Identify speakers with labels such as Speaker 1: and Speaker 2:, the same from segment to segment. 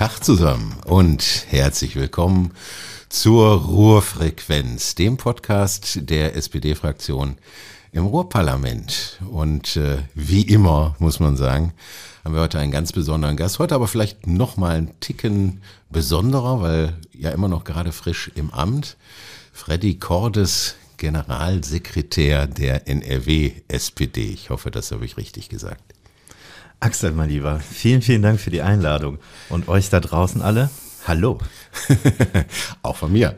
Speaker 1: Tag zusammen und herzlich willkommen zur Ruhrfrequenz, dem Podcast der SPD-Fraktion im Ruhrparlament. Und äh, wie immer, muss man sagen, haben wir heute einen ganz besonderen Gast. Heute aber vielleicht noch mal einen Ticken besonderer, weil ja immer noch gerade frisch im Amt. Freddy Cordes, Generalsekretär der NRW-SPD. Ich hoffe, das habe ich richtig gesagt.
Speaker 2: Axel, mein Lieber, vielen, vielen Dank für die Einladung. Und euch da draußen alle, hallo.
Speaker 1: Auch von mir.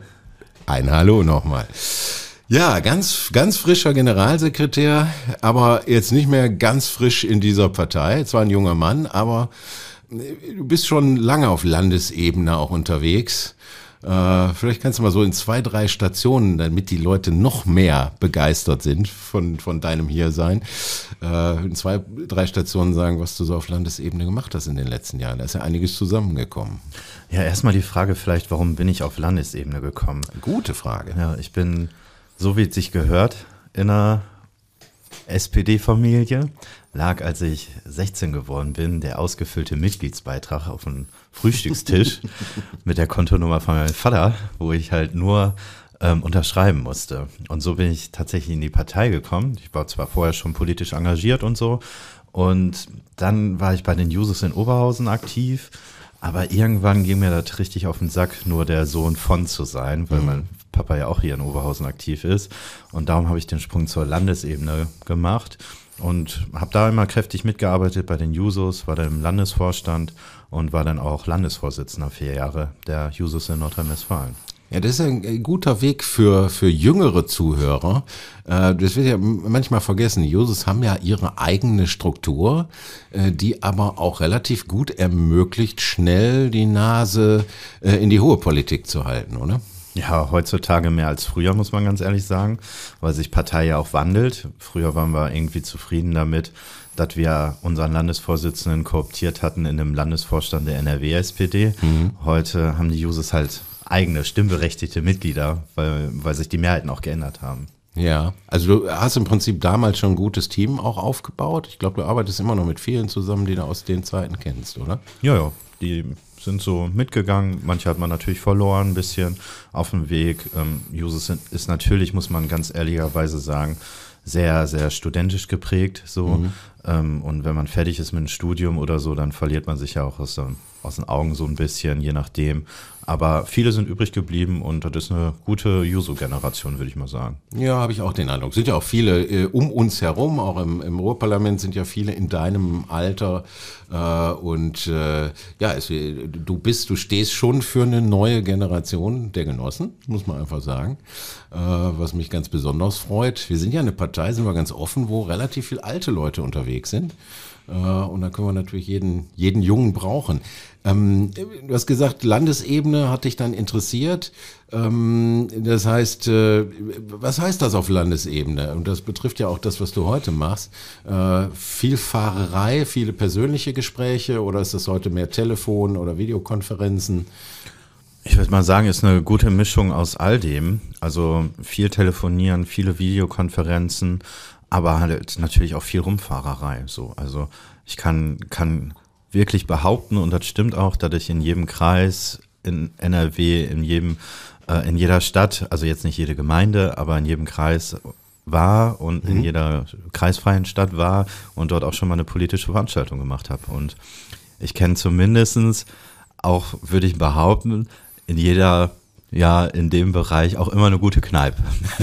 Speaker 1: Ein Hallo nochmal. Ja, ganz, ganz frischer Generalsekretär, aber jetzt nicht mehr ganz frisch in dieser Partei. Zwar ein junger Mann, aber du bist schon lange auf Landesebene auch unterwegs. Äh, vielleicht kannst du mal so in zwei, drei Stationen, damit die Leute noch mehr begeistert sind von, von deinem Hiersein, äh, in zwei, drei Stationen sagen, was du so auf Landesebene gemacht hast in den letzten Jahren. Da ist ja einiges zusammengekommen.
Speaker 2: Ja, erstmal die Frage vielleicht, warum bin ich auf Landesebene gekommen?
Speaker 1: Gute Frage.
Speaker 2: Ja, ich bin, so wie es sich gehört, in einer SPD-Familie lag, als ich 16 geworden bin, der ausgefüllte Mitgliedsbeitrag auf dem Frühstückstisch mit der Kontonummer von meinem Vater, wo ich halt nur ähm, unterschreiben musste. Und so bin ich tatsächlich in die Partei gekommen. Ich war zwar vorher schon politisch engagiert und so. Und dann war ich bei den Jusos in Oberhausen aktiv. Aber irgendwann ging mir das richtig auf den Sack, nur der Sohn von zu sein, weil mhm. mein Papa ja auch hier in Oberhausen aktiv ist. Und darum habe ich den Sprung zur Landesebene gemacht und habe da immer kräftig mitgearbeitet bei den Jusos, war dann im Landesvorstand und war dann auch Landesvorsitzender vier Jahre der Jusos in Nordrhein-Westfalen.
Speaker 1: Ja, das ist ein guter Weg für, für jüngere Zuhörer. Äh, das wird ja manchmal vergessen. Die Jusos haben ja ihre eigene Struktur, äh, die aber auch relativ gut ermöglicht, schnell die Nase äh, in die hohe Politik zu halten, oder?
Speaker 2: Ja, heutzutage mehr als früher, muss man ganz ehrlich sagen, weil sich Partei ja auch wandelt. Früher waren wir irgendwie zufrieden damit, dass wir unseren Landesvorsitzenden kooptiert hatten in dem Landesvorstand der NRW-SPD. Mhm. Heute haben die Jusos halt eigene stimmberechtigte Mitglieder, weil, weil sich die Mehrheiten auch geändert haben.
Speaker 1: Ja, also du hast im Prinzip damals schon ein gutes Team auch aufgebaut. Ich glaube, du arbeitest immer noch mit vielen zusammen, die du aus den Zeiten kennst, oder?
Speaker 2: Ja, ja. Die sind so mitgegangen. Manche hat man natürlich verloren, ein bisschen auf dem Weg. Ähm, Jusos ist natürlich, muss man ganz ehrlicherweise sagen, sehr, sehr studentisch geprägt. So. Mhm. Ähm, und wenn man fertig ist mit einem Studium oder so, dann verliert man sich ja auch aus, aus den Augen so ein bisschen, je nachdem. Aber viele sind übrig geblieben und das ist eine gute Juso-Generation, würde ich mal sagen.
Speaker 1: Ja, habe ich auch den Eindruck. Sind ja auch viele äh, um uns herum, auch im, im Ruhrparlament sind ja viele in deinem Alter. Äh, und äh, ja, es, du bist, du stehst schon für eine neue Generation der Genossen, muss man einfach sagen. Äh, was mich ganz besonders freut. Wir sind ja eine Partei, sind wir ganz offen, wo relativ viele alte Leute unterwegs sind. Äh, und da können wir natürlich jeden, jeden Jungen brauchen. Ähm, du hast gesagt, Landesebene hat dich dann interessiert. Ähm, das heißt, äh, was heißt das auf Landesebene? Und das betrifft ja auch das, was du heute machst. Äh, viel Fahrerei, viele persönliche Gespräche oder ist das heute mehr Telefon oder Videokonferenzen?
Speaker 2: Ich würde mal sagen, ist eine gute Mischung aus all dem. Also viel telefonieren, viele Videokonferenzen, aber halt natürlich auch viel Rumfahrerei. So, also ich kann kann wirklich behaupten und das stimmt auch, dass ich in jedem Kreis in NRW, in jedem äh, in jeder Stadt, also jetzt nicht jede Gemeinde, aber in jedem Kreis war und mhm. in jeder kreisfreien Stadt war und dort auch schon mal eine politische Veranstaltung gemacht habe. Und ich kenne zumindestens auch, würde ich behaupten, in jeder ja in dem Bereich auch immer eine gute Kneipe.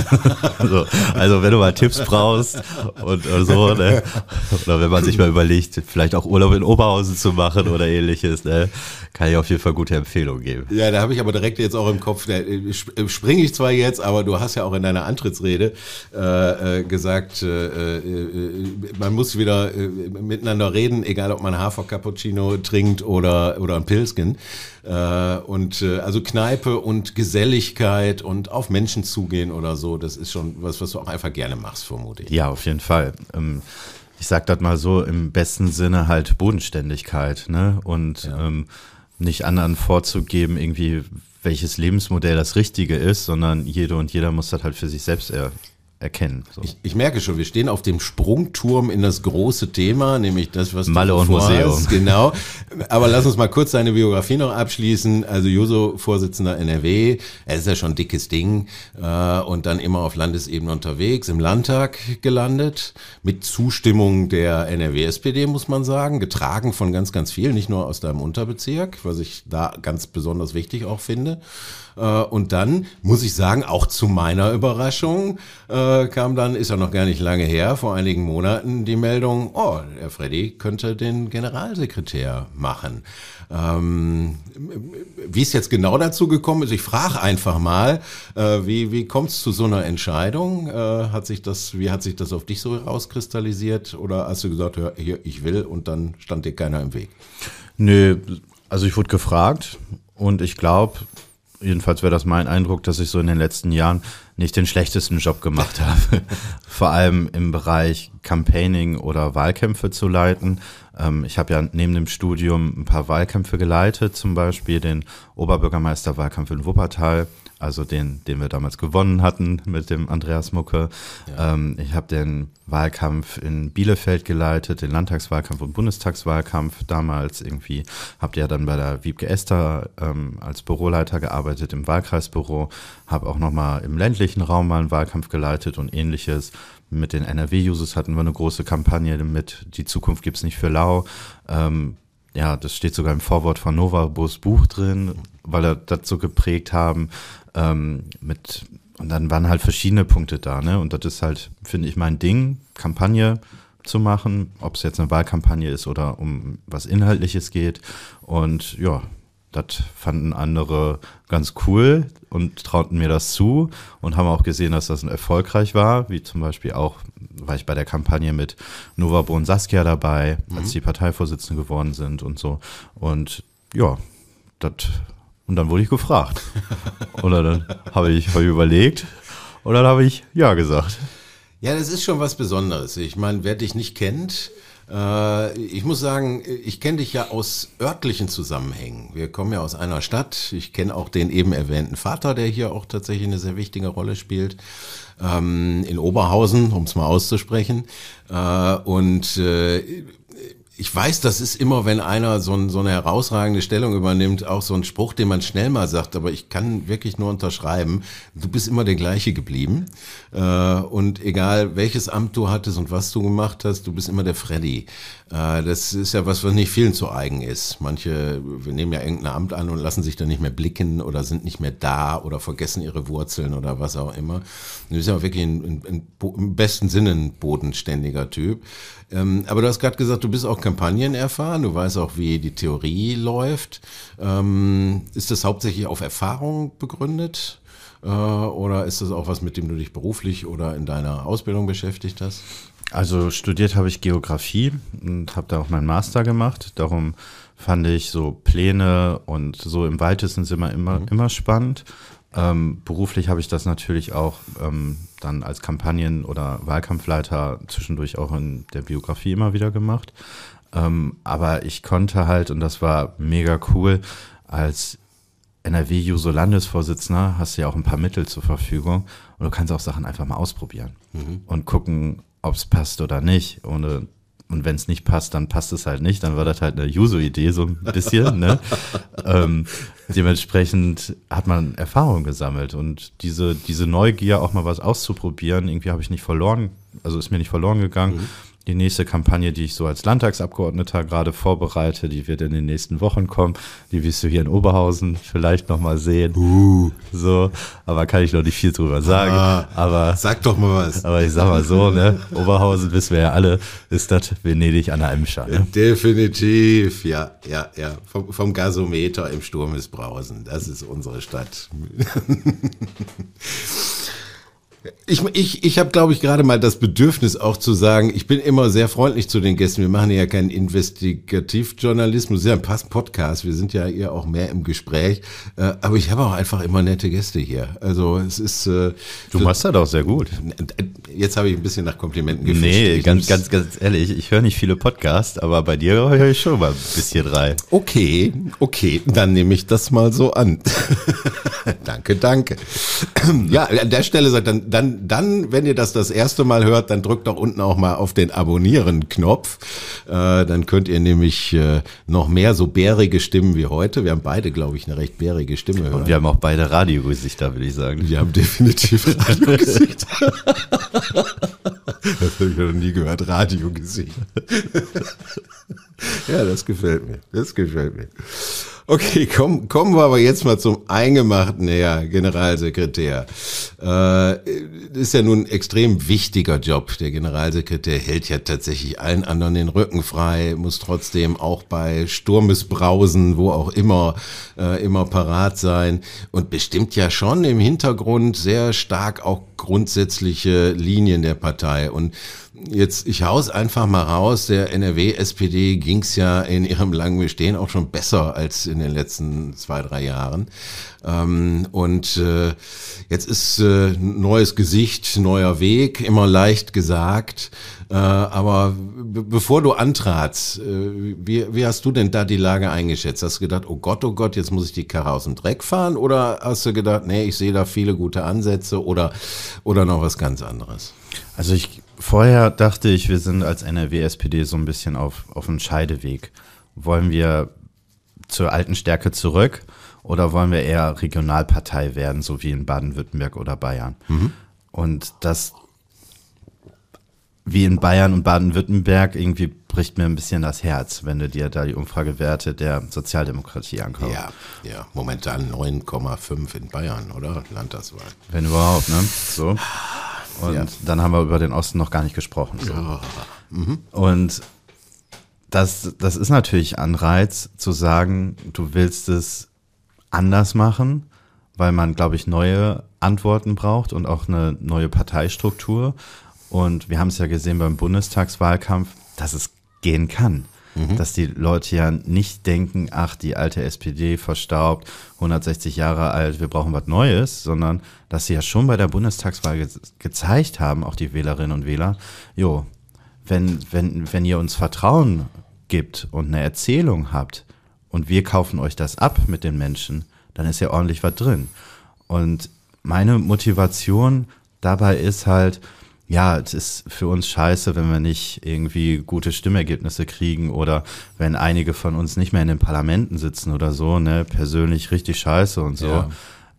Speaker 2: also, also wenn du mal Tipps brauchst und, und so, ne? oder wenn man sich mal überlegt, vielleicht auch Urlaub in Oberhausen zu machen oder ähnliches, ne? kann ich auf jeden Fall gute Empfehlungen geben.
Speaker 1: Ja, da habe ich aber direkt jetzt auch im Kopf, äh, springe ich zwar jetzt, aber du hast ja auch in deiner Antrittsrede äh, äh gesagt, äh, äh, man muss wieder äh, miteinander reden, egal ob man Hafer Cappuccino trinkt oder, oder ein Pilsken. Äh, und äh, also Kneipe und Geselligkeit und auf Menschen zugehen oder so, das ist schon was, was du auch einfach gerne machst, vermute ich.
Speaker 2: Ja, auf jeden Fall. Ähm, ich sag das mal so im besten Sinne halt Bodenständigkeit, ne? Und ja. ähm, nicht anderen vorzugeben, irgendwie welches Lebensmodell das Richtige ist, sondern jede und jeder muss das halt für sich selbst er erkennen.
Speaker 1: So. Ich, ich, merke schon, wir stehen auf dem Sprungturm in das große Thema, nämlich das, was
Speaker 2: Malle und Museum. Hast.
Speaker 1: Genau. Aber lass uns mal kurz seine Biografie noch abschließen. Also Juso, Vorsitzender NRW, er ist ja schon dickes Ding äh, und dann immer auf Landesebene unterwegs, im Landtag gelandet, mit Zustimmung der NRW-SPD, muss man sagen, getragen von ganz, ganz vielen, nicht nur aus deinem Unterbezirk, was ich da ganz besonders wichtig auch finde. Äh, und dann muss ich sagen, auch zu meiner Überraschung äh, kam dann, ist ja noch gar nicht lange her, vor einigen Monaten die Meldung, oh, der Freddy könnte den Generalsekretär machen. Ähm, wie es jetzt genau dazu gekommen ist, ich frage einfach mal, äh, wie, wie kommt es zu so einer Entscheidung? Hat sich das, wie hat sich das auf dich so rauskristallisiert? Oder hast du gesagt, hör, hier, ich will und dann stand dir keiner im Weg?
Speaker 2: Nö, also ich wurde gefragt und ich glaube, jedenfalls wäre das mein Eindruck, dass ich so in den letzten Jahren nicht den schlechtesten Job gemacht habe. Vor allem im Bereich Campaigning oder Wahlkämpfe zu leiten. Ähm, ich habe ja neben dem Studium ein paar Wahlkämpfe geleitet, zum Beispiel den Oberbürgermeisterwahlkampf in Wuppertal also den, den wir damals gewonnen hatten mit dem Andreas Mucke. Ja. Ähm, ich habe den Wahlkampf in Bielefeld geleitet, den Landtagswahlkampf und Bundestagswahlkampf damals irgendwie. Habt ja dann bei der Wiebke Esther ähm, als Büroleiter gearbeitet im Wahlkreisbüro, habe auch nochmal im ländlichen Raum mal einen Wahlkampf geleitet und ähnliches. Mit den NRW-Users hatten wir eine große Kampagne mit Die Zukunft gibt's nicht für lau. Ähm, ja, das steht sogar im Vorwort von Nova Bus Buch drin, weil er das so geprägt haben. Ähm, mit, und dann waren halt verschiedene Punkte da, ne? Und das ist halt, finde ich, mein Ding, Kampagne zu machen, ob es jetzt eine Wahlkampagne ist oder um was Inhaltliches geht. Und ja, das fanden andere ganz cool und trauten mir das zu und haben auch gesehen, dass das erfolgreich war, wie zum Beispiel auch, war ich bei der Kampagne mit Nova und Saskia dabei, mhm. als die Parteivorsitzende geworden sind und so. Und ja, das und dann wurde ich gefragt. Oder dann habe ich, hab ich überlegt und dann habe ich ja gesagt.
Speaker 1: Ja, das ist schon was Besonderes. Ich meine, wer dich nicht kennt, äh, ich muss sagen, ich kenne dich ja aus örtlichen Zusammenhängen. Wir kommen ja aus einer Stadt. Ich kenne auch den eben erwähnten Vater, der hier auch tatsächlich eine sehr wichtige Rolle spielt. Ähm, in Oberhausen, um es mal auszusprechen. Äh, und äh, ich weiß, das ist immer, wenn einer so, ein, so, eine herausragende Stellung übernimmt, auch so ein Spruch, den man schnell mal sagt, aber ich kann wirklich nur unterschreiben, du bist immer der gleiche geblieben. Äh, und egal welches Amt du hattest und was du gemacht hast, du bist immer der Freddy. Äh, das ist ja was, was nicht vielen zu eigen ist. Manche wir nehmen ja irgendein Amt an und lassen sich dann nicht mehr blicken oder sind nicht mehr da oder vergessen ihre Wurzeln oder was auch immer. Du bist ja wirklich ein, ein, ein, im besten Sinne ein bodenständiger Typ. Ähm, aber du hast gerade gesagt, du bist auch Kampagnen erfahren, du weißt auch, wie die Theorie läuft. Ähm, ist das hauptsächlich auf Erfahrung begründet? Äh, oder ist das auch was, mit dem du dich beruflich oder in deiner Ausbildung beschäftigt hast?
Speaker 2: Also studiert habe ich Geografie und habe da auch meinen Master gemacht. Darum fand ich so Pläne und so im weitesten Sinne immer, mhm. immer spannend. Ähm, beruflich habe ich das natürlich auch ähm, dann als Kampagnen- oder Wahlkampfleiter zwischendurch auch in der Biografie immer wieder gemacht. Ähm, aber ich konnte halt, und das war mega cool, als NRW-Juso-Landesvorsitzender hast du ja auch ein paar Mittel zur Verfügung und du kannst auch Sachen einfach mal ausprobieren mhm. und gucken, ob es passt oder nicht, ohne und wenn es nicht passt, dann passt es halt nicht. Dann war das halt eine User-Idee so ein bisschen. ne? ähm, dementsprechend hat man Erfahrung gesammelt und diese, diese Neugier, auch mal was auszuprobieren, irgendwie habe ich nicht verloren, also ist mir nicht verloren gegangen. Mhm. Die nächste Kampagne, die ich so als Landtagsabgeordneter gerade vorbereite, die wird in den nächsten Wochen kommen. Die wirst du hier in Oberhausen vielleicht noch mal sehen. Uh. So, aber kann ich noch nicht viel drüber sagen. Ah, aber
Speaker 1: sag doch mal was.
Speaker 2: Aber ich sag mal so, ne, Oberhausen wissen wir ja alle, ist das Venedig an der Emscher. Ne?
Speaker 1: Definitiv, ja, ja, ja. Vom, vom Gasometer im Sturm ist Brausen. Das ist unsere Stadt. Ich, ich, ich habe, glaube ich, gerade mal das Bedürfnis auch zu sagen, ich bin immer sehr freundlich zu den Gästen. Wir machen ja keinen Investigativjournalismus, ja ein Podcast, wir sind ja eher auch mehr im Gespräch. Äh, aber ich habe auch einfach immer nette Gäste hier. Also es ist... Äh,
Speaker 2: du machst das auch sehr gut.
Speaker 1: Jetzt habe ich ein bisschen nach Komplimenten gefischt.
Speaker 2: Nee, ganz, ganz, ganz ehrlich, ich höre nicht viele Podcasts, aber bei dir höre ich schon mal ein bisschen rein.
Speaker 1: Okay, okay, dann nehme ich das mal so an. danke, danke. Ja, an der Stelle sagt dann, dann, dann, wenn ihr das das erste Mal hört, dann drückt doch unten auch mal auf den Abonnieren-Knopf. Äh, dann könnt ihr nämlich äh, noch mehr so bärige Stimmen wie heute. Wir haben beide, glaube ich, eine recht bärige Stimme.
Speaker 2: Hören. Und wir haben auch beide Radiogesichter, würde ich sagen.
Speaker 1: Wir haben definitiv Radiogesichter. das habe ich noch nie gehört, Radiogesicht. ja, das gefällt mir. Das gefällt mir. Okay, komm, kommen wir aber jetzt mal zum Eingemachten, Herr Generalsekretär. Äh, ist ja nun ein extrem wichtiger Job. Der Generalsekretär hält ja tatsächlich allen anderen den Rücken frei, muss trotzdem auch bei Sturmesbrausen, wo auch immer, äh, immer parat sein und bestimmt ja schon im Hintergrund sehr stark auch grundsätzliche Linien der Partei. Und jetzt, ich haus einfach mal raus, der NRW-SPD ging's ja in ihrem langen Bestehen auch schon besser als in den letzten zwei, drei Jahren. Ähm, und äh, jetzt ist äh, neues Gesicht, neuer Weg, immer leicht gesagt. Äh, aber bevor du antratst, äh, wie, wie hast du denn da die Lage eingeschätzt? Hast du gedacht, oh Gott, oh Gott, jetzt muss ich die Karre aus dem Dreck fahren? Oder hast du gedacht, nee, ich sehe da viele gute Ansätze oder, oder noch was ganz anderes?
Speaker 2: Also ich vorher dachte ich, wir sind als NRW-SPD so ein bisschen auf, auf einem Scheideweg. Wollen wir zur alten Stärke zurück oder wollen wir eher Regionalpartei werden, so wie in Baden-Württemberg oder Bayern? Mhm. Und das wie in Bayern und Baden-Württemberg irgendwie bricht mir ein bisschen das Herz, wenn du dir da die Umfragewerte der Sozialdemokratie anguckst.
Speaker 1: Ja, ja, momentan 9,5 in Bayern, oder? Landtagswahl.
Speaker 2: Wenn überhaupt, ne? So. Und ja. dann haben wir über den Osten noch gar nicht gesprochen. So. Ja. Mhm. Und das, das ist natürlich Anreiz zu sagen, du willst es anders machen, weil man, glaube ich, neue Antworten braucht und auch eine neue Parteistruktur. Und wir haben es ja gesehen beim Bundestagswahlkampf, dass es gehen kann. Mhm. Dass die Leute ja nicht denken, ach, die alte SPD verstaubt, 160 Jahre alt, wir brauchen was Neues, sondern dass sie ja schon bei der Bundestagswahl ge gezeigt haben, auch die Wählerinnen und Wähler, jo, wenn, wenn, wenn ihr uns Vertrauen gibt und eine Erzählung habt und wir kaufen euch das ab mit den Menschen, dann ist ja ordentlich was drin. Und meine Motivation dabei ist halt, ja, es ist für uns scheiße, wenn wir nicht irgendwie gute Stimmergebnisse kriegen oder wenn einige von uns nicht mehr in den Parlamenten sitzen oder so, ne, persönlich richtig scheiße und so. Ja.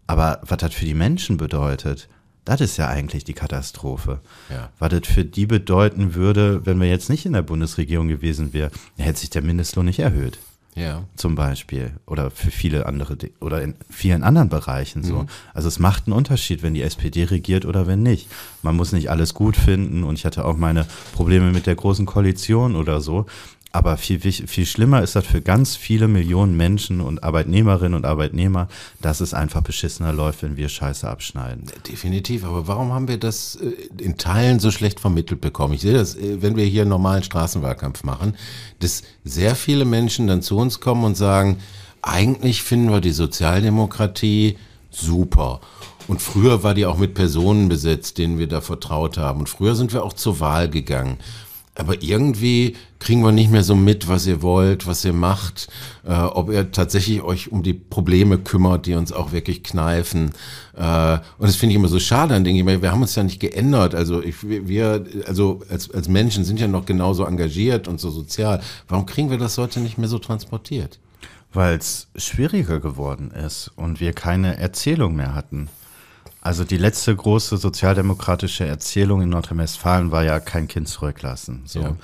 Speaker 2: Aber was das für die Menschen bedeutet, das ist ja eigentlich die Katastrophe. Ja. Was das für die bedeuten würde, wenn wir jetzt nicht in der Bundesregierung gewesen wären, hätte sich der Mindestlohn nicht erhöht. Ja. Zum Beispiel. Oder für viele andere, oder in vielen anderen Bereichen so. Mhm. Also es macht einen Unterschied, wenn die SPD regiert oder wenn nicht. Man muss nicht alles gut finden und ich hatte auch meine Probleme mit der großen Koalition oder so. Aber viel, viel schlimmer ist das für ganz viele Millionen Menschen und Arbeitnehmerinnen und Arbeitnehmer, dass es einfach beschissener läuft, wenn wir Scheiße abschneiden.
Speaker 1: Definitiv. Aber warum haben wir das äh, in Teilen so schlecht vermittelt bekommen? Ich sehe das, äh, wenn wir hier einen normalen Straßenwahlkampf machen, dass sehr viele Menschen dann zu uns kommen und sagen, eigentlich finden wir die Sozialdemokratie super. Und früher war die auch mit Personen besetzt, denen wir da vertraut haben. Und früher sind wir auch zur Wahl gegangen aber irgendwie kriegen wir nicht mehr so mit, was ihr wollt, was ihr macht, äh, ob ihr tatsächlich euch um die Probleme kümmert, die uns auch wirklich kneifen. Äh, und das finde ich immer so schade, dann denke ich mir, wir haben uns ja nicht geändert. Also ich, wir, also als, als Menschen sind ja noch genauso engagiert und so sozial. Warum kriegen wir das heute nicht mehr so transportiert?
Speaker 2: Weil es schwieriger geworden ist und wir keine Erzählung mehr hatten. Also die letzte große sozialdemokratische Erzählung in Nordrhein-Westfalen war ja kein Kind zurücklassen. So. Ja.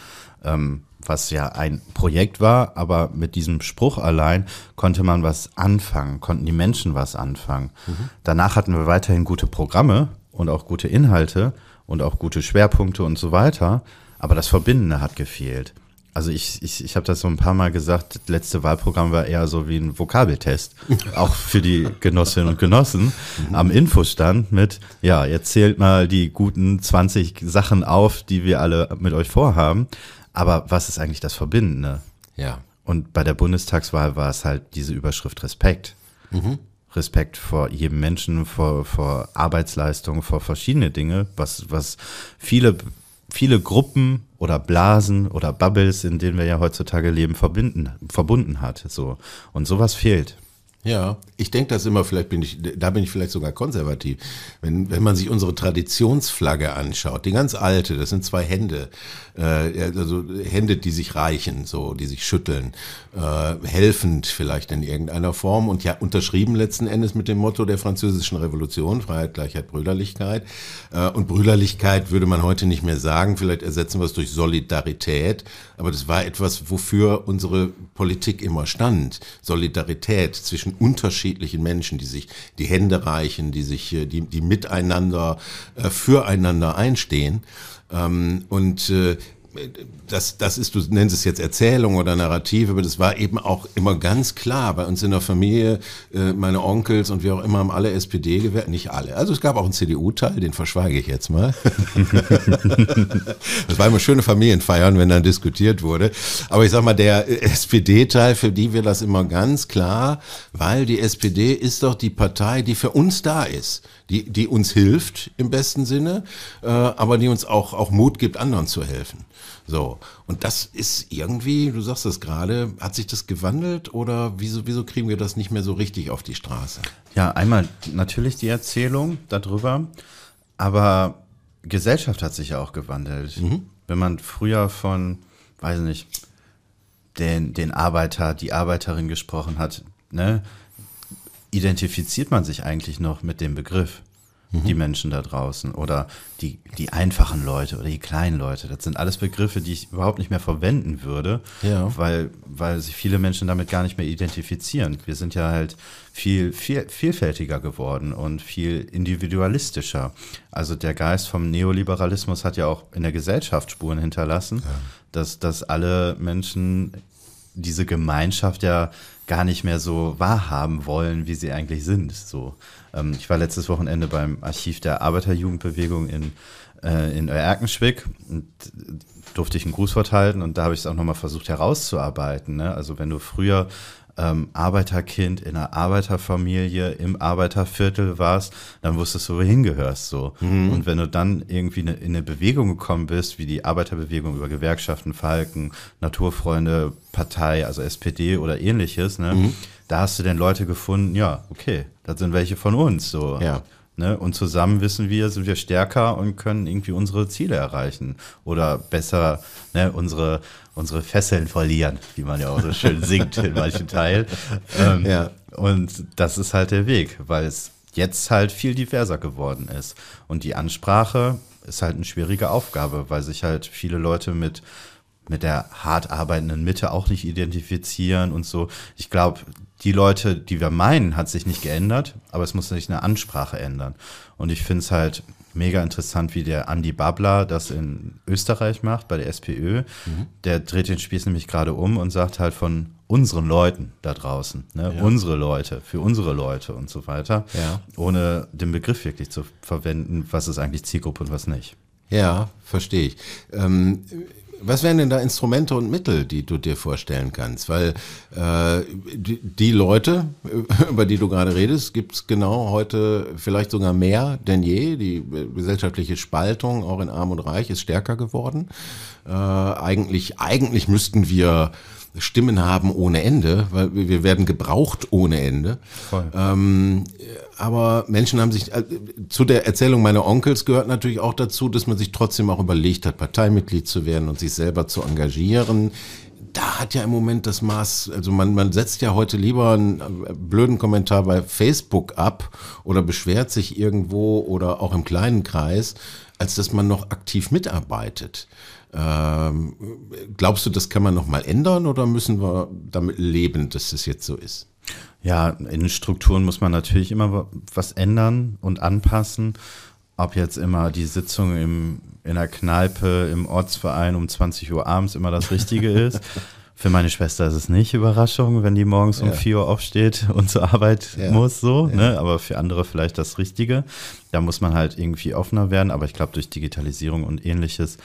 Speaker 2: Ähm, was ja ein Projekt war, aber mit diesem Spruch allein konnte man was anfangen, konnten die Menschen was anfangen. Mhm. Danach hatten wir weiterhin gute Programme und auch gute Inhalte und auch gute Schwerpunkte und so weiter, aber das Verbindende hat gefehlt also ich, ich, ich habe das so ein paar Mal gesagt, das letzte Wahlprogramm war eher so wie ein Vokabeltest, auch für die Genossinnen und Genossen mhm. am Infostand mit, ja, jetzt zählt mal die guten 20 Sachen auf, die wir alle mit euch vorhaben. Aber was ist eigentlich das Verbindende? Ja. Und bei der Bundestagswahl war es halt diese Überschrift Respekt. Mhm. Respekt vor jedem Menschen, vor, vor Arbeitsleistung, vor verschiedene Dinge, was, was viele viele Gruppen oder Blasen oder Bubbles, in denen wir ja heutzutage leben, verbinden, verbunden hat. So. Und sowas fehlt.
Speaker 1: Ja, ich denke das immer, vielleicht bin ich, da bin ich vielleicht sogar konservativ. Wenn, wenn man sich unsere Traditionsflagge anschaut, die ganz alte, das sind zwei Hände, äh, also Hände, die sich reichen, so, die sich schütteln, äh, helfend vielleicht in irgendeiner Form und ja unterschrieben letzten Endes mit dem Motto der französischen Revolution, Freiheit, Gleichheit, Brüderlichkeit. Äh, und Brüderlichkeit würde man heute nicht mehr sagen, vielleicht ersetzen wir es durch Solidarität, aber das war etwas, wofür unsere Politik immer stand. Solidarität zwischen unterschiedlichen Menschen, die sich die Hände reichen, die sich, äh, die, die miteinander, äh, füreinander einstehen. Ähm, und äh, das, das ist, du nennst es jetzt Erzählung oder Narrative, aber das war eben auch immer ganz klar bei uns in der Familie, äh, meine Onkels und wir auch immer haben alle SPD gewählt, nicht alle. Also es gab auch einen CDU-Teil, den verschweige ich jetzt mal. das war immer schöne Familienfeiern, wenn dann diskutiert wurde. Aber ich sag mal, der SPD-Teil, für die wir das immer ganz klar, weil die SPD ist doch die Partei, die für uns da ist die, die uns hilft im besten Sinne, äh, aber die uns auch, auch Mut gibt, anderen zu helfen. So. Und das ist irgendwie, du sagst das gerade, hat sich das gewandelt oder wieso, wieso kriegen wir das nicht mehr so richtig auf die Straße?
Speaker 2: Ja, einmal natürlich die Erzählung darüber, aber Gesellschaft hat sich ja auch gewandelt. Mhm. Wenn man früher von, weiß nicht, den, den Arbeiter, die Arbeiterin gesprochen hat, ne, identifiziert man sich eigentlich noch mit dem Begriff? die Menschen da draußen oder die, die einfachen Leute oder die kleinen Leute. Das sind alles Begriffe, die ich überhaupt nicht mehr verwenden würde, ja. weil, weil sich viele Menschen damit gar nicht mehr identifizieren. Wir sind ja halt viel, viel vielfältiger geworden und viel individualistischer. Also der Geist vom Neoliberalismus hat ja auch in der Gesellschaft Spuren hinterlassen, ja. dass, dass alle Menschen diese Gemeinschaft ja gar nicht mehr so wahrhaben wollen, wie sie eigentlich sind. So, ähm, ich war letztes Wochenende beim Archiv der Arbeiterjugendbewegung in, äh, in Erkenschwick und durfte ich einen Grußwort halten und da habe ich es auch nochmal versucht herauszuarbeiten. Ne? Also wenn du früher ähm, Arbeiterkind in einer Arbeiterfamilie im Arbeiterviertel warst, dann wusstest du, wohin gehörst so. Mhm. Und wenn du dann irgendwie in eine Bewegung gekommen bist, wie die Arbeiterbewegung über Gewerkschaften, Falken, Naturfreunde, Partei, also SPD oder ähnliches, ne, mhm. da hast du dann Leute gefunden, ja, okay, das sind welche von uns so. Ja. Ne? Und zusammen wissen wir, sind wir stärker und können irgendwie unsere Ziele erreichen. Oder besser ne, unsere, unsere Fesseln verlieren, wie man ja auch so schön singt in manchen Teilen. Ähm, ja. Und das ist halt der Weg, weil es jetzt halt viel diverser geworden ist. Und die Ansprache ist halt eine schwierige Aufgabe, weil sich halt viele Leute mit mit der hart arbeitenden Mitte auch nicht identifizieren und so. Ich glaube, die Leute, die wir meinen, hat sich nicht geändert, aber es muss sich eine Ansprache ändern. Und ich finde es halt mega interessant, wie der Andi Babler das in Österreich macht, bei der SPÖ. Mhm. Der dreht den Spieß nämlich gerade um und sagt halt von unseren Leuten da draußen, ne? Ja. unsere Leute, für unsere Leute und so weiter, ja. ohne den Begriff wirklich zu verwenden, was ist eigentlich Zielgruppe und was nicht.
Speaker 1: Ja, verstehe ich. Ähm, was wären denn da Instrumente und Mittel, die du dir vorstellen kannst? Weil äh, die, Leute, über die du gerade redest, gibt es genau heute vielleicht sogar mehr denn je. Die gesellschaftliche Spaltung, auch in Arm und Reich, ist stärker geworden. Äh, eigentlich, eigentlich müssten wir Stimmen haben ohne Ende, weil wir werden gebraucht ohne Ende. Ähm, aber Menschen haben sich, äh, zu der Erzählung meiner Onkels gehört natürlich auch dazu, dass man sich trotzdem auch überlegt hat, Parteimitglied zu werden und sich selber zu engagieren. Da hat ja im Moment das Maß, also man, man setzt ja heute lieber einen äh, blöden Kommentar bei Facebook ab oder beschwert sich irgendwo oder auch im kleinen Kreis, als dass man noch aktiv mitarbeitet. Ähm, glaubst du, das kann man noch mal ändern oder müssen wir damit leben, dass das jetzt so ist?
Speaker 2: Ja, in Strukturen muss man natürlich immer was ändern und anpassen. Ob jetzt immer die Sitzung im, in der Kneipe im Ortsverein um 20 Uhr abends immer das Richtige ist. Für meine Schwester ist es nicht Überraschung, wenn die morgens um ja. 4 Uhr aufsteht und zur Arbeit ja. muss, so, ja. ne? Aber für andere vielleicht das Richtige. Da muss man halt irgendwie offener werden. Aber ich glaube, durch Digitalisierung und ähnliches,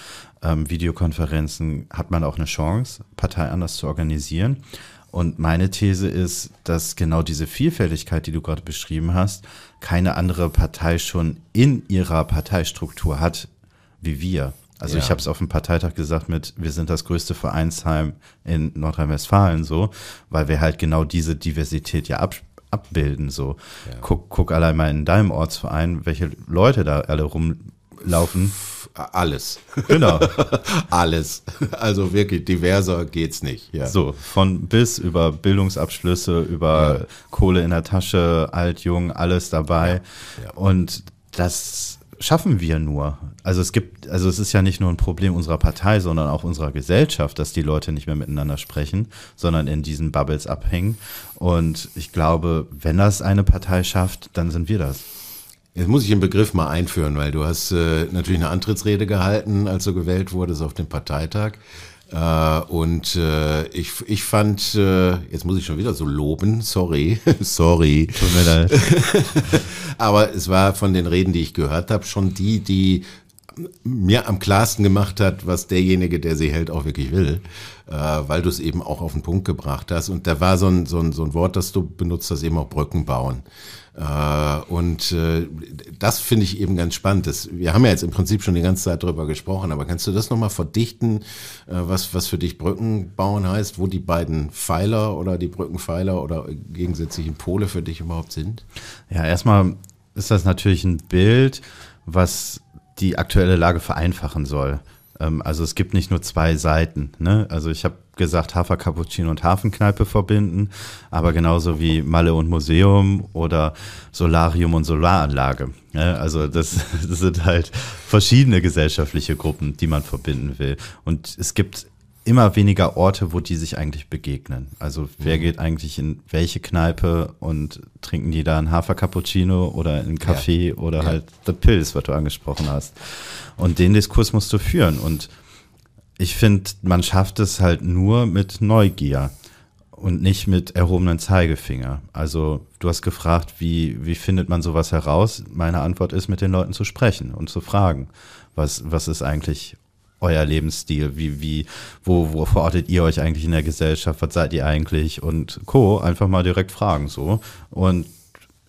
Speaker 2: ähm, Videokonferenzen, hat man auch eine Chance, Partei anders zu organisieren. Und meine These ist, dass genau diese Vielfältigkeit, die du gerade beschrieben hast, keine andere Partei schon in ihrer Parteistruktur hat wie wir. Also ja. ich habe es auf dem Parteitag gesagt mit, wir sind das größte Vereinsheim in Nordrhein-Westfalen so, weil wir halt genau diese Diversität ja ab, abbilden. So, ja. guck, guck allein mal in deinem Ortsverein, welche Leute da alle rumlaufen.
Speaker 1: Alles.
Speaker 2: Genau.
Speaker 1: Alles. Also wirklich diverser geht's nicht.
Speaker 2: Ja. So, von bis über Bildungsabschlüsse, über ja. Kohle in der Tasche, alt, jung, alles dabei. Ja. Und das schaffen wir nur. Also es gibt, also es ist ja nicht nur ein Problem unserer Partei, sondern auch unserer Gesellschaft, dass die Leute nicht mehr miteinander sprechen, sondern in diesen Bubbles abhängen. Und ich glaube, wenn das eine Partei schafft, dann sind wir das.
Speaker 1: Jetzt muss ich den Begriff mal einführen, weil du hast äh, natürlich eine Antrittsrede gehalten, als du gewählt wurdest auf dem Parteitag. Äh, und äh, ich, ich fand, äh, jetzt muss ich schon wieder so loben, sorry, sorry. Tut mir leid. Aber es war von den Reden, die ich gehört habe, schon die, die mir am klarsten gemacht hat, was derjenige, der sie hält, auch wirklich will, äh, weil du es eben auch auf den Punkt gebracht hast. Und da war so ein, so ein, so ein Wort, das du benutzt hast, eben auch Brücken bauen. Äh, und äh, das finde ich eben ganz spannend. Das, wir haben ja jetzt im Prinzip schon die ganze Zeit drüber gesprochen, aber kannst du das nochmal verdichten, äh, was, was für dich Brücken bauen heißt, wo die beiden Pfeiler oder die Brückenpfeiler oder gegensätzlichen Pole für dich überhaupt sind?
Speaker 2: Ja, erstmal ist das natürlich ein Bild, was die aktuelle Lage vereinfachen soll. Ähm, also es gibt nicht nur zwei Seiten. Ne? Also ich habe gesagt, Hafer Cappuccino und Hafenkneipe verbinden, aber genauso wie Malle und Museum oder Solarium und Solaranlage. Ne? Also das, das sind halt verschiedene gesellschaftliche Gruppen, die man verbinden will. Und es gibt immer weniger Orte, wo die sich eigentlich begegnen. Also wer mhm. geht eigentlich in welche Kneipe und trinken die da einen Hafer-Cappuccino oder einen Kaffee ja. oder ja. halt The Pills, was du angesprochen hast. Und den Diskurs musst du führen. Und ich finde, man schafft es halt nur mit Neugier und nicht mit erhobenen Zeigefinger. Also du hast gefragt, wie, wie findet man sowas heraus? Meine Antwort ist, mit den Leuten zu sprechen und zu fragen, was, was ist eigentlich euer Lebensstil? Wie, wie, wo, wo verortet ihr euch eigentlich in der Gesellschaft? Was seid ihr eigentlich? Und Co. Einfach mal direkt fragen so. Und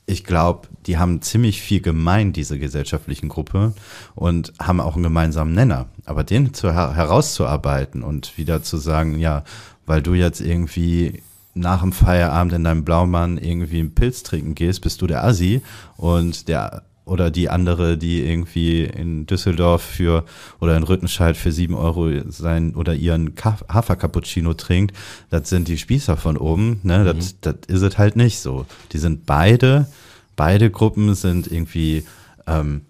Speaker 2: ich glaube, die haben ziemlich viel gemein, diese gesellschaftlichen Gruppe, und haben auch einen gemeinsamen Nenner. Aber den zu, herauszuarbeiten und wieder zu sagen, ja, weil du jetzt irgendwie nach dem Feierabend in deinem Blaumann irgendwie einen Pilz trinken gehst, bist du der Assi und der oder die andere, die irgendwie in Düsseldorf für oder in Rüttenscheid für sieben Euro sein oder ihren Hafer-Cappuccino trinkt, das sind die Spießer von oben. Ne? Mhm. Das, das ist es halt nicht so. Die sind beide, beide Gruppen sind irgendwie ähm,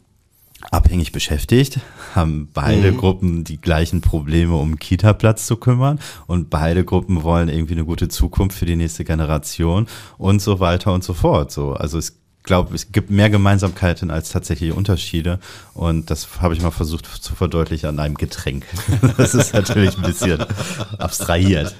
Speaker 2: abhängig beschäftigt, haben beide mhm. Gruppen die gleichen Probleme, um Kita-Platz zu kümmern und beide Gruppen wollen irgendwie eine gute Zukunft für die nächste Generation und so weiter und so fort. So, also es glaube, es gibt mehr Gemeinsamkeiten als tatsächliche Unterschiede. Und das habe ich mal versucht zu verdeutlichen an einem Getränk. Das ist natürlich ein bisschen abstrahiert.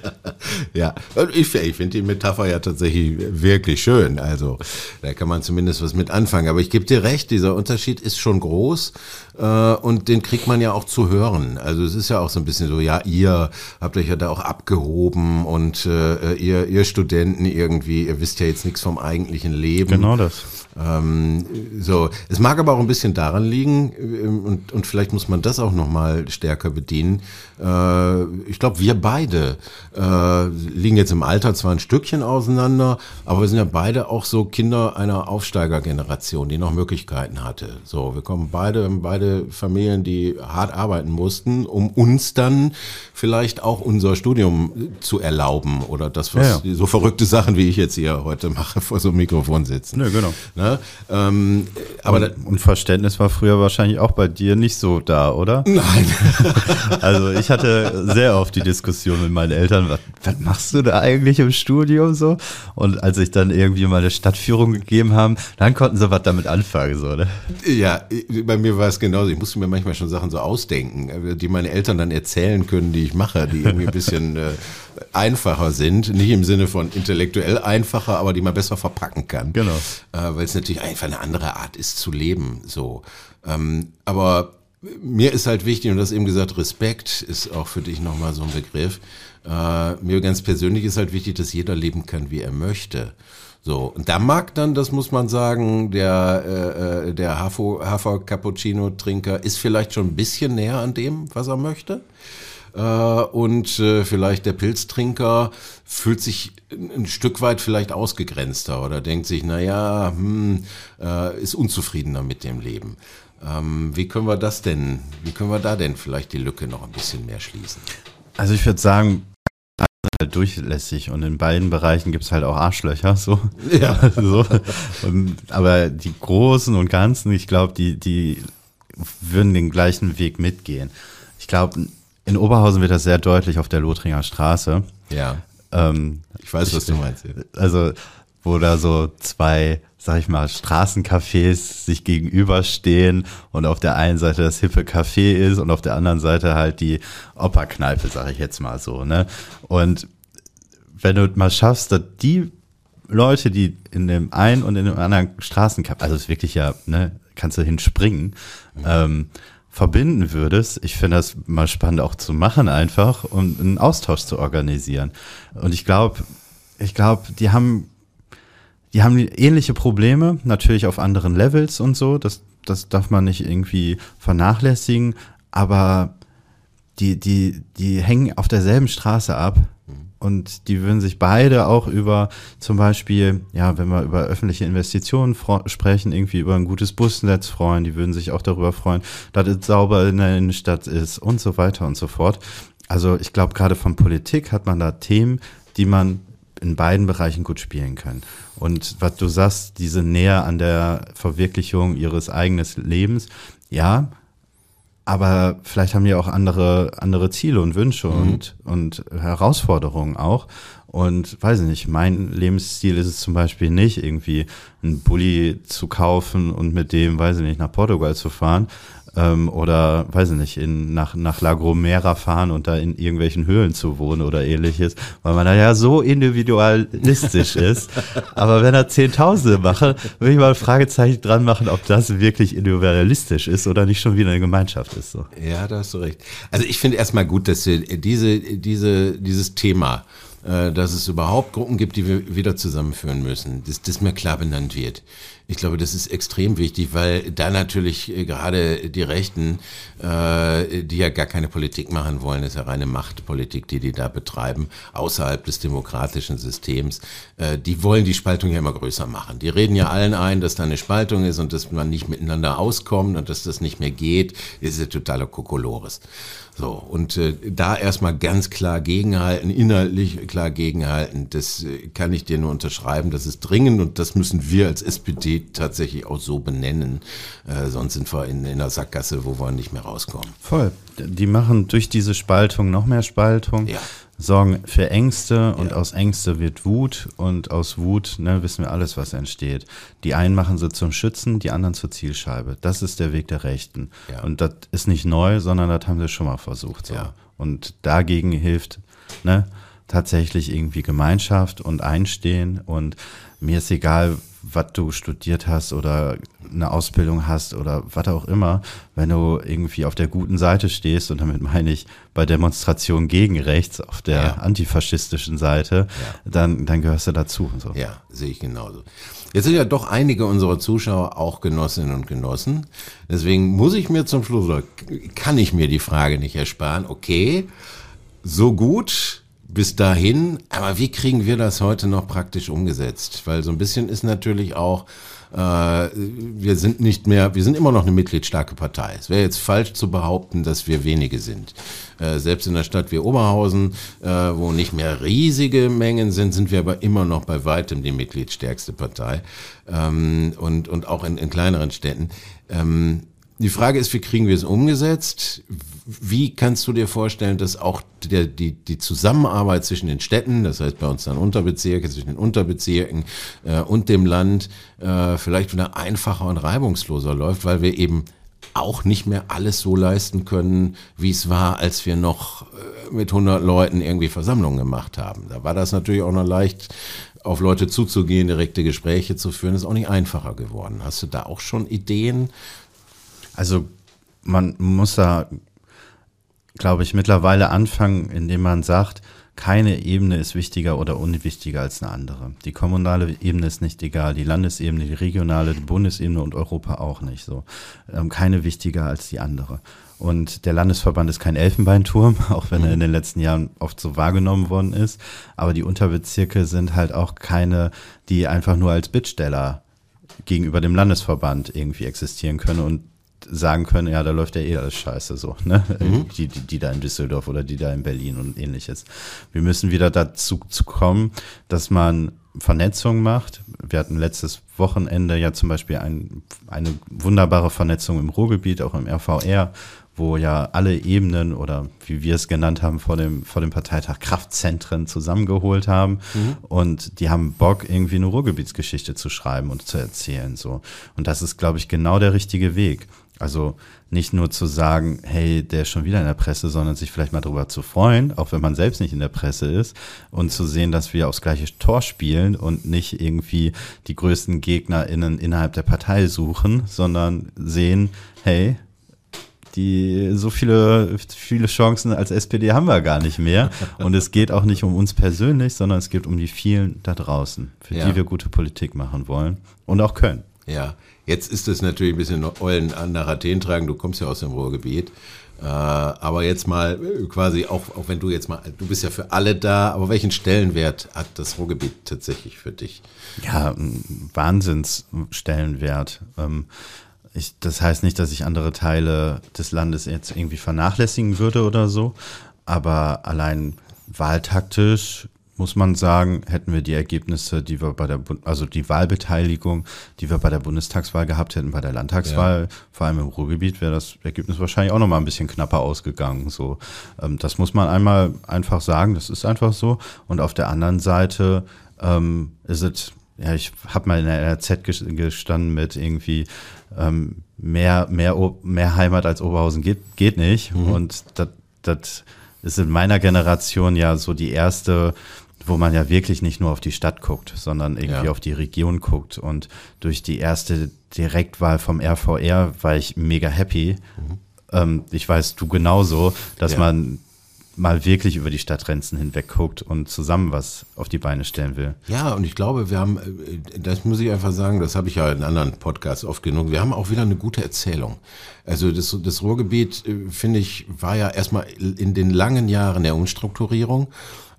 Speaker 1: Ja, ich, ich finde die Metapher ja tatsächlich wirklich schön. Also da kann man zumindest was mit anfangen. Aber ich gebe dir recht, dieser Unterschied ist schon groß. Äh, und den kriegt man ja auch zu hören. Also es ist ja auch so ein bisschen so, ja, ihr habt euch ja da auch abgehoben und äh, ihr, ihr Studenten irgendwie, ihr wisst ja jetzt nichts vom eigentlichen Leben.
Speaker 2: Genau das.
Speaker 1: Ähm, so, es mag aber auch ein bisschen daran liegen ähm, und, und vielleicht muss man das auch noch mal stärker bedienen. Äh, ich glaube, wir beide äh, liegen jetzt im Alter zwar ein Stückchen auseinander, aber wir sind ja beide auch so Kinder einer Aufsteigergeneration, die noch Möglichkeiten hatte. So, wir kommen beide, beide Familien, die hart arbeiten mussten, um uns dann vielleicht auch unser Studium zu erlauben oder das, was ja, ja. so verrückte Sachen, wie ich jetzt hier heute mache, vor so einem Mikrofon sitzen.
Speaker 2: Ja, genau.
Speaker 1: Ne? Ähm,
Speaker 2: aber und, und, Verständnis war früher wahrscheinlich auch bei dir nicht so da, oder?
Speaker 1: Nein.
Speaker 2: also ich hatte sehr oft die Diskussion mit meinen Eltern, was, was machst du da eigentlich im Studium so? Und als ich dann irgendwie mal eine Stadtführung gegeben haben, dann konnten sie was damit anfangen, so, ne?
Speaker 1: Ja, bei mir war es genauso. Ich musste mir manchmal schon Sachen so ausdenken, die meine Eltern dann erzählen können, die ich mache, die irgendwie ein bisschen äh, einfacher sind. Nicht im Sinne von intellektuell einfacher, aber die man besser verpacken kann.
Speaker 2: Genau.
Speaker 1: Äh, Weil es natürlich einfach eine andere Art ist zu leben. So. Ähm, aber mir ist halt wichtig, und das eben gesagt, Respekt ist auch für dich nochmal so ein Begriff. Äh, mir ganz persönlich ist halt wichtig, dass jeder leben kann, wie er möchte. So, und da mag dann, das muss man sagen, der, äh, äh der Hafer-Cappuccino-Trinker ist vielleicht schon ein bisschen näher an dem, was er möchte. Äh, und äh, vielleicht der Pilztrinker fühlt sich ein Stück weit vielleicht ausgegrenzter oder denkt sich, naja, hm, äh, ist unzufriedener mit dem Leben. Ähm, wie können wir das denn, wie können wir da denn vielleicht die Lücke noch ein bisschen mehr schließen?
Speaker 2: Also ich würde sagen, halt durchlässig und in beiden Bereichen gibt es halt auch Arschlöcher, so. Ja. so. Und, aber die Großen und Ganzen, ich glaube, die, die würden den gleichen Weg mitgehen. Ich glaube, in Oberhausen wird das sehr deutlich auf der Lothringer Straße.
Speaker 1: Ja. Ähm, ich weiß, was du meinst.
Speaker 2: Also, wo da so zwei, sag ich mal, Straßencafés sich gegenüberstehen und auf der einen Seite das hippe Café ist und auf der anderen Seite halt die Operkneipe, sag ich jetzt mal so, ne? Und wenn du mal schaffst, dass die Leute, die in dem einen und in dem anderen Straßencafé, also es ist wirklich ja, ne, kannst du hinspringen, mhm. ähm, verbinden würdest. Ich finde das mal spannend auch zu machen einfach und einen Austausch zu organisieren. Und ich glaube, ich glaube, die haben, die haben ähnliche Probleme, natürlich auf anderen Levels und so. Das, das darf man nicht irgendwie vernachlässigen. Aber die, die, die hängen auf derselben Straße ab und die würden sich beide auch über zum Beispiel, ja, wenn wir über öffentliche Investitionen sprechen, irgendwie über ein gutes Busnetz freuen. Die würden sich auch darüber freuen, dass es sauber in der Innenstadt ist und so weiter und so fort. Also ich glaube, gerade von Politik hat man da Themen, die man in beiden Bereichen gut spielen kann. Und was du sagst, diese Nähe an der Verwirklichung ihres eigenen Lebens, ja, aber vielleicht haben die auch andere, andere Ziele und Wünsche mhm. und, und Herausforderungen auch. Und weiß ich nicht, mein Lebensstil ist es zum Beispiel nicht, irgendwie einen Bulli zu kaufen und mit dem, weiß ich nicht, nach Portugal zu fahren, ähm, oder weiß ich nicht, in, nach, nach La Gomera fahren und da in irgendwelchen Höhlen zu wohnen oder ähnliches, weil man da ja so individualistisch ist. Aber wenn er Zehntausende mache, würde ich mal ein Fragezeichen dran machen, ob das wirklich individualistisch ist oder nicht schon wieder eine Gemeinschaft ist. So.
Speaker 1: Ja, da hast du recht. Also ich finde erstmal gut, dass wir diese, diese, dieses Thema, äh, dass es überhaupt Gruppen gibt, die wir wieder zusammenführen müssen, dass das mir klar benannt wird. Ich glaube, das ist extrem wichtig, weil da natürlich äh, gerade die Rechten, äh, die ja gar keine Politik machen wollen, ist ja reine Machtpolitik, die die da betreiben, außerhalb des demokratischen Systems, die wollen die Spaltung ja immer größer machen. Die reden ja allen ein, dass da eine Spaltung ist und dass man nicht miteinander auskommt und dass das nicht mehr geht. Das ist ja totaler Kokolores. So, und äh, da erstmal ganz klar gegenhalten, inhaltlich klar gegenhalten, das äh, kann ich dir nur unterschreiben, das ist dringend und das müssen wir als SPD tatsächlich auch so benennen. Äh, sonst sind wir in, in einer Sackgasse, wo wir nicht mehr rauskommen.
Speaker 2: Voll. Die machen durch diese Spaltung noch mehr Spaltung. Ja sorgen für Ängste und ja. aus Ängste wird Wut und aus Wut ne, wissen wir alles, was entsteht. Die einen machen sie zum Schützen, die anderen zur Zielscheibe. Das ist der Weg der Rechten. Ja. Und das ist nicht neu, sondern das haben sie schon mal versucht. So. Ja. Und dagegen hilft ne, tatsächlich irgendwie Gemeinschaft und Einstehen. Und mir ist egal, was du studiert hast oder eine Ausbildung hast oder was auch immer, wenn du irgendwie auf der guten Seite stehst, und damit meine ich bei Demonstrationen gegen rechts auf der ja. antifaschistischen Seite, ja. dann, dann gehörst du dazu.
Speaker 1: So. Ja, sehe ich genauso. Jetzt sind ja doch einige unserer Zuschauer auch Genossinnen und Genossen. Deswegen muss ich mir zum Schluss, oder kann ich mir die Frage nicht ersparen, okay, so gut, bis dahin, aber wie kriegen wir das heute noch praktisch umgesetzt? Weil so ein bisschen ist natürlich auch, äh, wir sind nicht mehr, wir sind immer noch eine mitgliedsstarke Partei. Es wäre jetzt falsch zu behaupten, dass wir wenige sind. Äh, selbst in einer Stadt wie Oberhausen, äh, wo nicht mehr riesige Mengen sind, sind wir aber immer noch bei weitem die mitgliedstärkste Partei. Ähm, und, und auch in, in kleineren Städten. Ähm, die Frage ist, wie kriegen wir es umgesetzt? Wie kannst du dir vorstellen, dass auch der, die, die Zusammenarbeit zwischen den Städten, das heißt bei uns dann Unterbezirke, zwischen den Unterbezirken äh, und dem Land äh, vielleicht wieder einfacher und reibungsloser läuft, weil wir eben auch nicht mehr alles so leisten können, wie es war, als wir noch äh, mit 100 Leuten irgendwie Versammlungen gemacht haben. Da war das natürlich auch noch leicht, auf Leute zuzugehen, direkte Gespräche zu führen, ist auch nicht einfacher geworden. Hast du da auch schon Ideen,
Speaker 2: also man muss da, glaube ich, mittlerweile anfangen, indem man sagt, keine Ebene ist wichtiger oder unwichtiger als eine andere. Die kommunale Ebene ist nicht egal, die Landesebene, die regionale, die Bundesebene und Europa auch nicht so. Ähm, keine wichtiger als die andere. Und der Landesverband ist kein Elfenbeinturm, auch wenn er in den letzten Jahren oft so wahrgenommen worden ist. Aber die Unterbezirke sind halt auch keine, die einfach nur als Bittsteller gegenüber dem Landesverband irgendwie existieren können und sagen können, ja, da läuft ja eh alles scheiße so, ne? Mhm. Die, die, die da in Düsseldorf oder die da in Berlin und ähnliches. Wir müssen wieder dazu zu kommen, dass man Vernetzung macht. Wir hatten letztes Wochenende ja zum Beispiel ein, eine wunderbare Vernetzung im Ruhrgebiet, auch im RVR, wo ja alle Ebenen oder wie wir es genannt haben vor dem, vor dem Parteitag Kraftzentren zusammengeholt haben mhm. und die haben Bock, irgendwie eine Ruhrgebietsgeschichte zu schreiben und zu erzählen. So. Und das ist, glaube ich, genau der richtige Weg. Also nicht nur zu sagen, hey, der ist schon wieder in der Presse, sondern sich vielleicht mal darüber zu freuen, auch wenn man selbst nicht in der Presse ist und zu sehen, dass wir aufs gleiche Tor spielen und nicht irgendwie die größten GegnerInnen innerhalb der Partei suchen, sondern sehen, hey, die so viele, viele Chancen als SPD haben wir gar nicht mehr. Und es geht auch nicht um uns persönlich, sondern es geht um die vielen da draußen, für ja. die wir gute Politik machen wollen und auch können.
Speaker 1: Ja, Jetzt ist es natürlich ein bisschen Eulen nach Athen tragen, du kommst ja aus dem Ruhrgebiet. Äh, aber jetzt mal äh, quasi, auch, auch wenn du jetzt mal, du bist ja für alle da, aber welchen Stellenwert hat das Ruhrgebiet tatsächlich für dich?
Speaker 2: Ja, Wahnsinnsstellenwert. Ähm, ich, das heißt nicht, dass ich andere Teile des Landes jetzt irgendwie vernachlässigen würde oder so, aber allein wahltaktisch muss man sagen, hätten wir die Ergebnisse, die wir bei der, also die Wahlbeteiligung, die wir bei der Bundestagswahl gehabt hätten, bei der Landtagswahl, ja. vor allem im Ruhrgebiet, wäre das Ergebnis wahrscheinlich auch nochmal ein bisschen knapper ausgegangen. So, ähm, das muss man einmal einfach sagen, das ist einfach so. Und auf der anderen Seite ähm, ist es, ja, ich habe mal in der RZ gestanden mit irgendwie ähm, mehr, mehr, mehr Heimat als Oberhausen geht, geht nicht. Mhm. Und das, das ist in meiner Generation ja so die erste wo man ja wirklich nicht nur auf die Stadt guckt, sondern irgendwie ja. auf die Region guckt. Und durch die erste Direktwahl vom RVR war ich mega happy. Mhm. Ähm, ich weiß, du genauso, dass ja. man mal wirklich über die Stadtgrenzen hinweg guckt und zusammen was auf die Beine stellen will.
Speaker 1: Ja, und ich glaube, wir haben, äh, das muss ich einfach sagen, das habe ich ja in anderen Podcasts oft genug, wir haben auch wieder eine gute Erzählung. Also das, das Ruhrgebiet, äh, finde ich, war ja erstmal in den langen Jahren der Umstrukturierung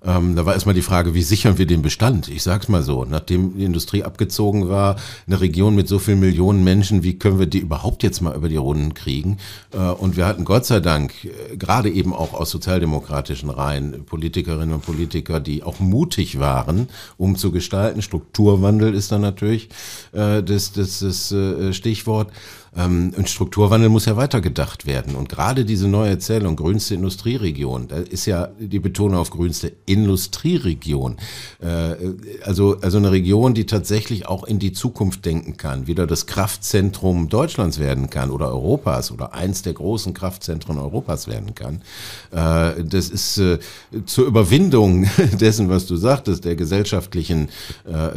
Speaker 1: ähm, da war erstmal die Frage, wie sichern wir den Bestand? Ich sag's mal so, nachdem die Industrie abgezogen war, eine Region mit so vielen Millionen Menschen, wie können wir die überhaupt jetzt mal über die Runden kriegen? Äh, und wir hatten Gott sei Dank, äh, gerade eben auch aus sozialdemokratischen Reihen, Politikerinnen und Politiker, die auch mutig waren, um zu gestalten. Strukturwandel ist dann natürlich äh, das, das, das äh, Stichwort. Ähm, und Strukturwandel muss ja weitergedacht werden. Und gerade diese neue Erzählung, grünste Industrieregion, da ist ja die Betonung auf grünste Industrieregion. Äh, also, also eine Region, die tatsächlich auch in die Zukunft denken kann, wieder das Kraftzentrum Deutschlands werden kann oder Europas oder eins der großen Kraftzentren Europas werden kann. Äh, das ist äh, zur Überwindung dessen, was du sagtest, der gesellschaftlichen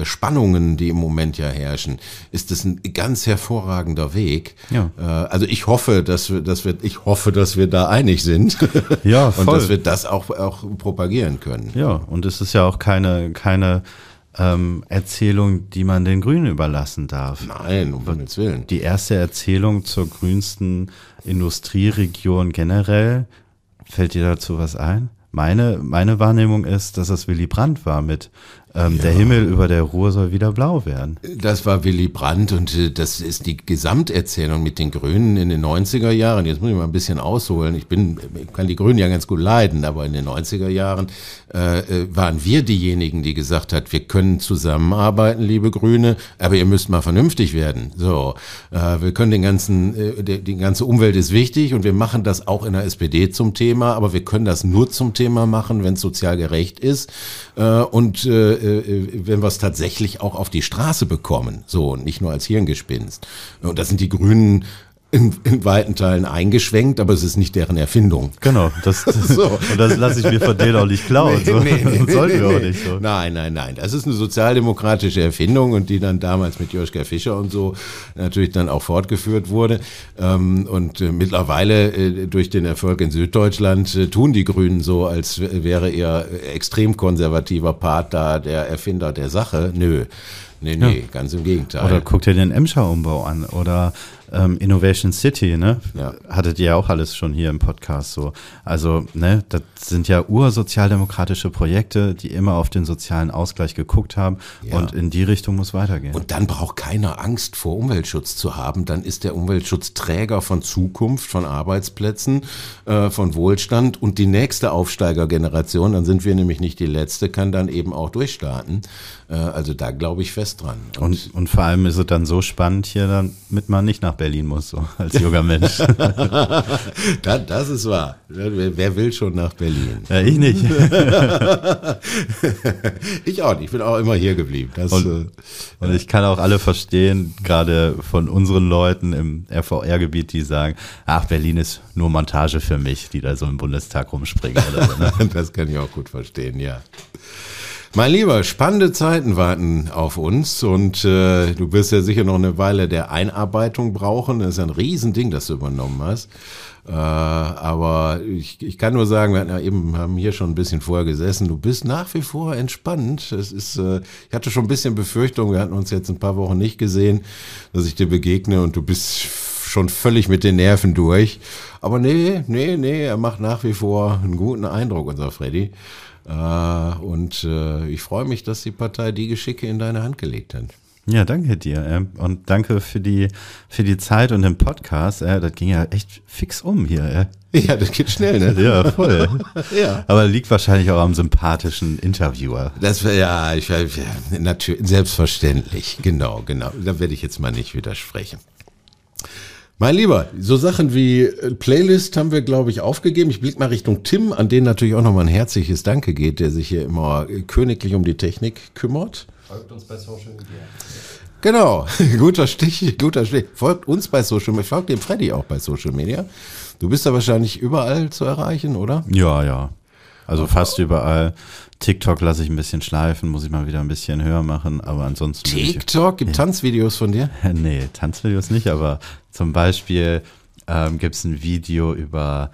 Speaker 1: Spannungen, die im Moment ja herrschen, ist das ein ganz hervorragender Weg. Ja. Äh, also ich hoffe, dass wir, dass wir, ich hoffe, dass wir da einig sind. Ja, voll. Und dass wir das auch, auch propagieren können.
Speaker 2: Ja, und es ist ja auch keine, keine ähm, Erzählung, die man den Grünen überlassen darf.
Speaker 1: Nein, um Gottes Willen.
Speaker 2: Die erste Erzählung zur grünsten Industrieregion generell, fällt dir dazu was ein? Meine, meine Wahrnehmung ist, dass das Willy Brandt war mit ähm, ja. Der Himmel über der Ruhr soll wieder blau werden.
Speaker 1: Das war Willy Brandt und äh, das ist die Gesamterzählung mit den Grünen in den 90er Jahren. Jetzt muss ich mal ein bisschen ausholen. Ich bin, ich kann die Grünen ja ganz gut leiden, aber in den 90er Jahren äh, äh, waren wir diejenigen, die gesagt hat, wir können zusammenarbeiten, liebe Grüne, aber ihr müsst mal vernünftig werden. So, äh, wir können den ganzen, äh, die, die ganze Umwelt ist wichtig und wir machen das auch in der SPD zum Thema, aber wir können das nur zum Thema machen, wenn es sozial gerecht ist und äh, äh, wenn wir es tatsächlich auch auf die Straße bekommen, so nicht nur als Hirngespinst. Und da sind die Grünen in, in weiten Teilen eingeschwenkt, aber es ist nicht deren Erfindung.
Speaker 2: Genau, das, das so. und das lasse ich mir von denen auch nicht klauen. Nee, so. nee, nee,
Speaker 1: sollten wir auch nicht so. Nein, nein, nein. Das ist eine sozialdemokratische Erfindung und die dann damals mit Joschka Fischer und so natürlich dann auch fortgeführt wurde. Ähm, und äh, mittlerweile äh, durch den Erfolg in Süddeutschland äh, tun die Grünen so, als wäre ihr extrem konservativer Part da der Erfinder der Sache. Nö. Nee, nee, ja. ganz im Gegenteil.
Speaker 2: Oder guck dir den Emscher-Umbau an oder ähm, Innovation City, ne? Ja. Hattet ihr ja auch alles schon hier im Podcast so. Also, ne, das sind ja ursozialdemokratische Projekte, die immer auf den sozialen Ausgleich geguckt haben ja. und in die Richtung muss weitergehen.
Speaker 1: Und dann braucht keiner Angst vor Umweltschutz zu haben. Dann ist der Umweltschutz Träger von Zukunft, von Arbeitsplätzen, äh, von Wohlstand und die nächste Aufsteigergeneration, dann sind wir nämlich nicht die letzte, kann dann eben auch durchstarten. Äh, also da glaube ich fest dran.
Speaker 2: Und, und, und vor allem ist es dann so spannend hier, damit man nicht nach Berlin muss, so als junger Mensch.
Speaker 1: das, das, ist wahr. Wer, wer, will schon nach Berlin?
Speaker 2: Ja, ich nicht.
Speaker 1: ich auch nicht. Ich bin auch immer hier geblieben. Das,
Speaker 2: und, äh, und ich kann auch alle verstehen, gerade von unseren Leuten im RVR-Gebiet, die sagen, ach, Berlin ist nur Montage für mich, die da so im Bundestag rumspringen. Oder so,
Speaker 1: ne? das kann ich auch gut verstehen, ja. Mein Lieber, spannende Zeiten warten auf uns und äh, du wirst ja sicher noch eine Weile der Einarbeitung brauchen. Das ist ein Riesending, das du übernommen hast. Äh, aber ich, ich kann nur sagen, wir hatten ja eben haben hier schon ein bisschen vorher gesessen. Du bist nach wie vor entspannt. Es ist, äh, ich hatte schon ein bisschen Befürchtung, wir hatten uns jetzt ein paar Wochen nicht gesehen, dass ich dir begegne und du bist schon völlig mit den Nerven durch. Aber nee, nee, nee, er macht nach wie vor einen guten Eindruck, unser Freddy. Äh, und äh, ich freue mich, dass die Partei die Geschicke in deine Hand gelegt hat.
Speaker 2: Ja, danke dir. Und danke für die, für die Zeit und den Podcast. Das ging ja echt fix um hier.
Speaker 1: Ja, das geht schnell, ne?
Speaker 2: Ja, voll. ja. Aber liegt wahrscheinlich auch am sympathischen Interviewer.
Speaker 1: Das ja, ich, natürlich, selbstverständlich. Genau, genau. Da werde ich jetzt mal nicht widersprechen. Mein Lieber, so Sachen wie äh, Playlist haben wir, glaube ich, aufgegeben. Ich blicke mal Richtung Tim, an den natürlich auch nochmal ein herzliches Danke geht, der sich hier immer äh, königlich um die Technik kümmert. Folgt uns bei Social Media. Genau, guter Stich, guter Stich. Folgt uns bei Social Media, folgt dem Freddy auch bei Social Media. Du bist da wahrscheinlich überall zu erreichen, oder?
Speaker 2: Ja, ja. Also fast überall. TikTok lasse ich ein bisschen schleifen, muss ich mal wieder ein bisschen höher machen, aber ansonsten.
Speaker 1: TikTok? Gibt ja. Tanzvideos von dir?
Speaker 2: nee, Tanzvideos nicht, aber zum Beispiel ähm, gibt es ein Video über,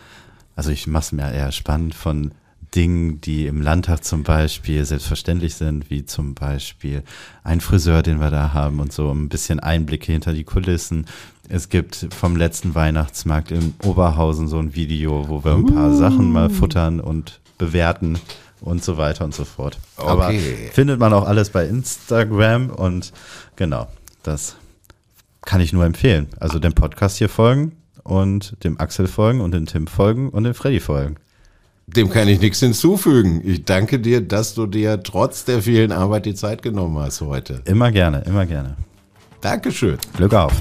Speaker 2: also ich mache es mir eher spannend von Dingen, die im Landtag zum Beispiel selbstverständlich sind, wie zum Beispiel ein Friseur, den wir da haben und so ein bisschen Einblicke hinter die Kulissen. Es gibt vom letzten Weihnachtsmarkt in Oberhausen so ein Video, wo wir ein paar uh. Sachen mal futtern und bewerten und so weiter und so fort. Okay. Aber findet man auch alles bei Instagram und genau, das kann ich nur empfehlen. Also dem Podcast hier folgen und dem Axel folgen und dem Tim folgen und dem Freddy folgen.
Speaker 1: Dem kann ich nichts hinzufügen. Ich danke dir, dass du dir trotz der vielen Arbeit die Zeit genommen hast heute.
Speaker 2: Immer gerne, immer gerne.
Speaker 1: Dankeschön.
Speaker 2: Glück auf.